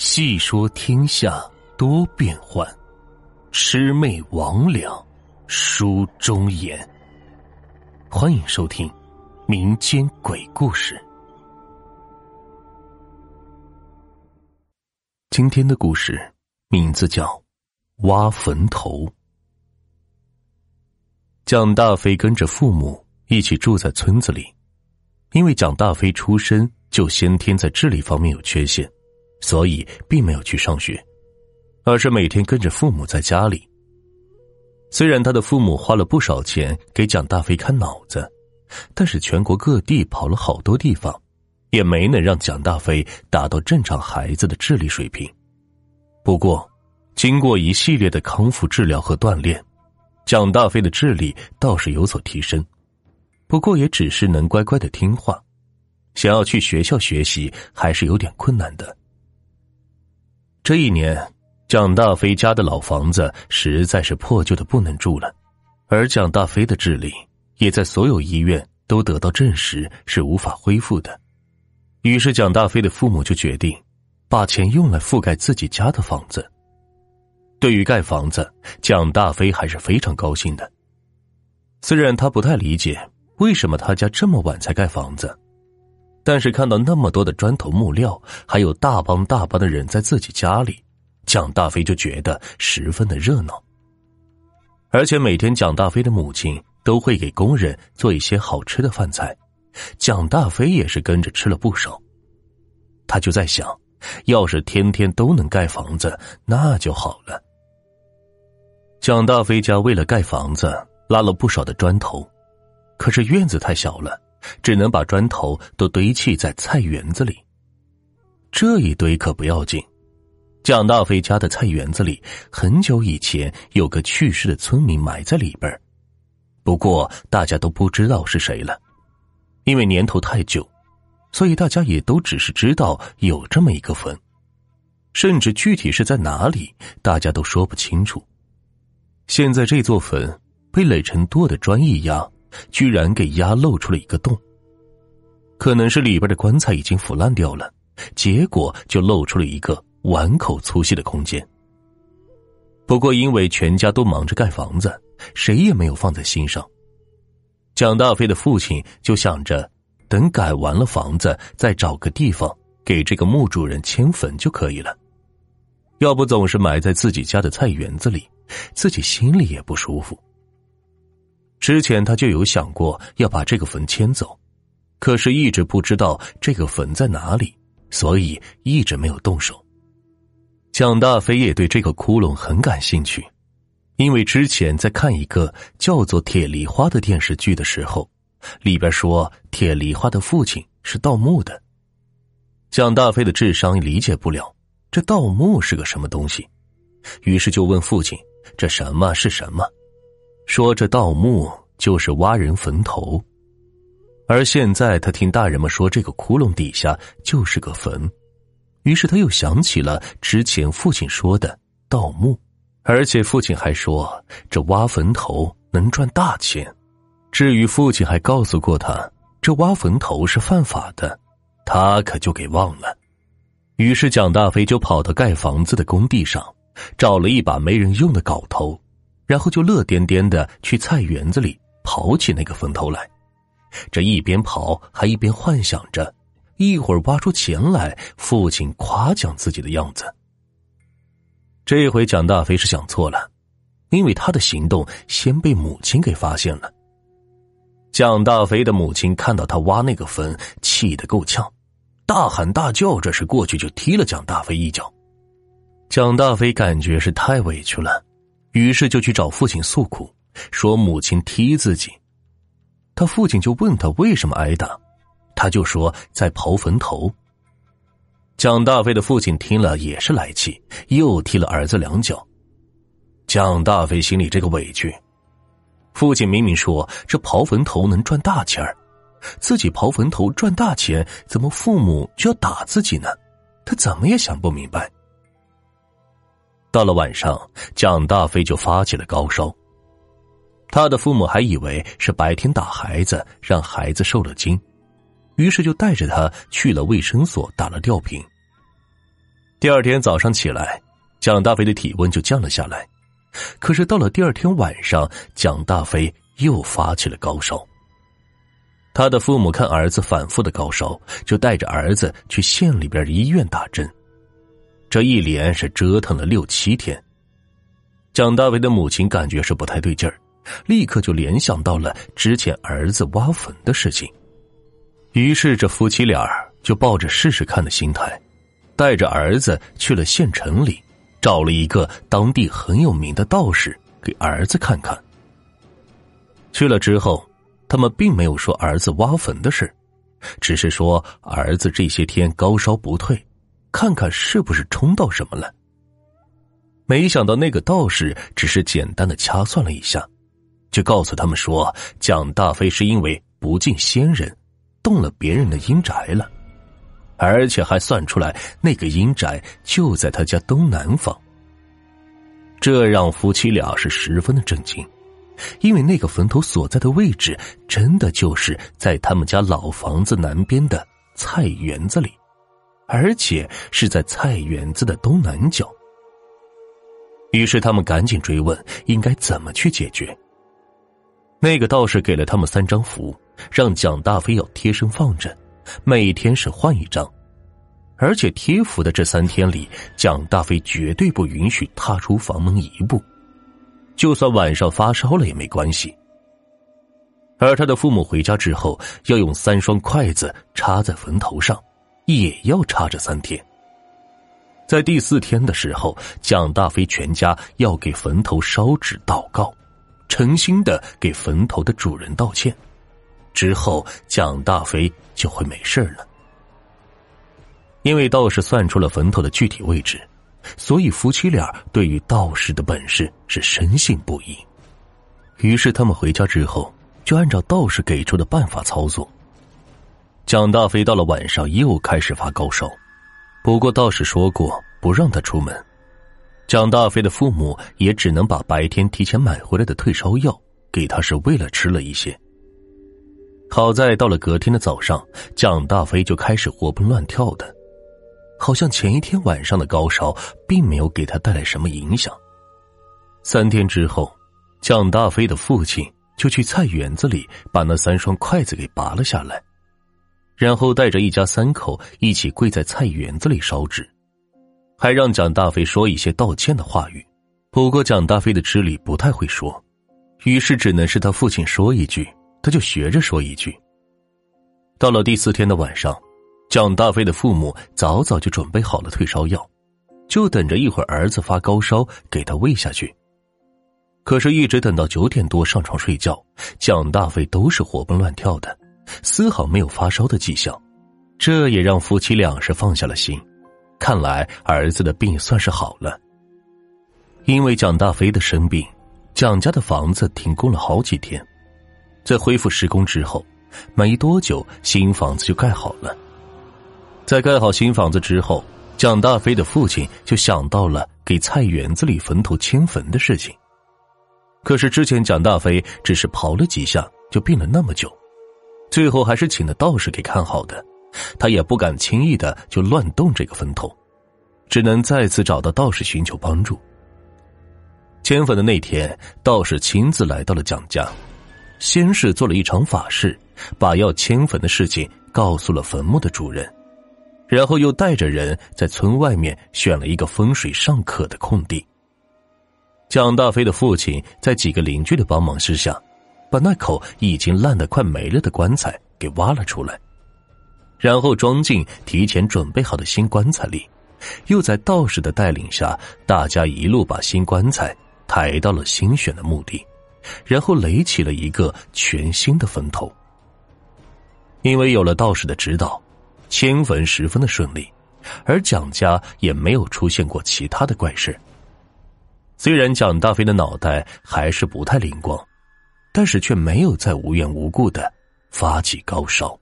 细说天下多变幻，魑魅魍魉书中言。欢迎收听民间鬼故事。今天的故事名字叫《挖坟头》。蒋大飞跟着父母一起住在村子里，因为蒋大飞出生就先天在智力方面有缺陷，所以并没有去上学，而是每天跟着父母在家里。虽然他的父母花了不少钱给蒋大飞看脑子，但是全国各地跑了好多地方，也没能让蒋大飞达到正常孩子的智力水平。不过，经过一系列的康复治疗和锻炼，蒋大飞的智力倒是有所提升。不过，也只是能乖乖的听话，想要去学校学习还是有点困难的。这一年。蒋大飞家的老房子实在是破旧的不能住了，而蒋大飞的智力也在所有医院都得到证实是无法恢复的。于是，蒋大飞的父母就决定把钱用来覆盖自己家的房子。对于盖房子，蒋大飞还是非常高兴的。虽然他不太理解为什么他家这么晚才盖房子，但是看到那么多的砖头木料，还有大帮大帮的人在自己家里。蒋大飞就觉得十分的热闹，而且每天蒋大飞的母亲都会给工人做一些好吃的饭菜，蒋大飞也是跟着吃了不少。他就在想，要是天天都能盖房子，那就好了。蒋大飞家为了盖房子，拉了不少的砖头，可是院子太小了，只能把砖头都堆砌在菜园子里。这一堆可不要紧。蒋大飞家的菜园子里，很久以前有个去世的村民埋在里边不过大家都不知道是谁了，因为年头太久，所以大家也都只是知道有这么一个坟，甚至具体是在哪里，大家都说不清楚。现在这座坟被垒成垛的砖一样，居然给压露出了一个洞，可能是里边的棺材已经腐烂掉了，结果就露出了一个。碗口粗细的空间。不过，因为全家都忙着盖房子，谁也没有放在心上。蒋大飞的父亲就想着，等盖完了房子，再找个地方给这个墓主人迁坟就可以了。要不总是埋在自己家的菜园子里，自己心里也不舒服。之前他就有想过要把这个坟迁走，可是一直不知道这个坟在哪里，所以一直没有动手。蒋大飞也对这个窟窿很感兴趣，因为之前在看一个叫做《铁梨花》的电视剧的时候，里边说铁梨花的父亲是盗墓的。蒋大飞的智商理解不了这盗墓是个什么东西，于是就问父亲：“这什么是什么？”说这盗墓就是挖人坟头，而现在他听大人们说这个窟窿底下就是个坟。于是他又想起了之前父亲说的盗墓，而且父亲还说这挖坟头能赚大钱。至于父亲还告诉过他这挖坟头是犯法的，他可就给忘了。于是蒋大飞就跑到盖房子的工地上，找了一把没人用的镐头，然后就乐颠颠的去菜园子里刨起那个坟头来。这一边刨还一边幻想着。一会儿挖出钱来，父亲夸奖自己的样子。这回蒋大飞是想错了，因为他的行动先被母亲给发现了。蒋大飞的母亲看到他挖那个坟，气得够呛，大喊大叫，这是过去就踢了蒋大飞一脚。蒋大飞感觉是太委屈了，于是就去找父亲诉苦，说母亲踢自己。他父亲就问他为什么挨打。他就说在刨坟头。蒋大飞的父亲听了也是来气，又踢了儿子两脚。蒋大飞心里这个委屈，父亲明明说这刨坟头能赚大钱儿，自己刨坟头赚大钱，怎么父母就要打自己呢？他怎么也想不明白。到了晚上，蒋大飞就发起了高烧。他的父母还以为是白天打孩子，让孩子受了惊。于是就带着他去了卫生所打了吊瓶。第二天早上起来，蒋大飞的体温就降了下来。可是到了第二天晚上，蒋大飞又发起了高烧。他的父母看儿子反复的高烧，就带着儿子去县里边的医院打针。这一连是折腾了六七天。蒋大为的母亲感觉是不太对劲儿，立刻就联想到了之前儿子挖坟的事情。于是这夫妻俩就抱着试试看的心态，带着儿子去了县城里，找了一个当地很有名的道士给儿子看看。去了之后。他们并没有说儿子挖坟的事，只是说儿子这些天高烧不退，看看是不是冲到什么了。没想到那个道士只是简单的掐算了一下，就告诉他们说蒋大飞是因为不敬先人，动了别人的阴宅了，而且还算出来那个阴宅就在他家东南方。这让夫妻俩是十分的震惊。因为那个坟头所在的位置，真的就是在他们家老房子南边的菜园子里，而且是在菜园子的东南角。于是他们赶紧追问应该怎么去解决。那个道士给了他们三张符，让蒋大飞要贴身放着，每天是换一张，而且贴符的这三天里，蒋大飞绝对不允许踏出房门一步。就算晚上发烧了也没关系。而他的父母回家之后，要用三双筷子插在坟头上，也要插这三天。在第四天的时候，蒋大飞全家要给坟头烧纸祷告，诚心的给坟头的主人道歉。之后，蒋大飞就会没事了。因为道士算出了坟头的具体位置。所以夫妻俩对于道士的本事是深信不疑，于是他们回家之后就按照道士给出的办法操作。蒋大飞到了晚上又开始发高烧，不过道士说过不让他出门，蒋大飞的父母也只能把白天提前买回来的退烧药给他，是为了吃了一些。好在到了隔天的早上，蒋大飞就开始活蹦乱跳的。好像前一天晚上的高烧并没有给他带来什么影响。三天之后，蒋大飞的父亲就去菜园子里把那三双筷子给拔了下来，然后带着一家三口一起跪在菜园子里烧纸，还让蒋大飞说一些道歉的话语。不过蒋大飞的支理不太会说，于是只能是他父亲说一句，他就学着说一句。到了第四天的晚上。蒋大飞的父母早早就准备好了退烧药，就等着一会儿儿子发高烧给他喂下去。可是，一直等到九点多上床睡觉，蒋大飞都是活蹦乱跳的，丝毫没有发烧的迹象。这也让夫妻俩是放下了心，看来儿子的病算是好了。因为蒋大飞的生病，蒋家的房子停工了好几天，在恢复施工之后，没多久新房子就盖好了。在盖好新房子之后，蒋大飞的父亲就想到了给菜园子里坟头迁坟的事情。可是之前蒋大飞只是刨了几下就病了那么久，最后还是请了道士给看好的，他也不敢轻易的就乱动这个坟头，只能再次找到道士寻求帮助。迁坟的那天，道士亲自来到了蒋家，先是做了一场法事，把要迁坟的事情告诉了坟墓的主人。然后又带着人在村外面选了一个风水尚可的空地。蒋大飞的父亲在几个邻居的帮忙之下，把那口已经烂得快没了的棺材给挖了出来，然后装进提前准备好的新棺材里，又在道士的带领下，大家一路把新棺材抬到了新选的墓地，然后垒起了一个全新的坟头。因为有了道士的指导。迁坟十分的顺利，而蒋家也没有出现过其他的怪事。虽然蒋大飞的脑袋还是不太灵光，但是却没有再无缘无故的发起高烧。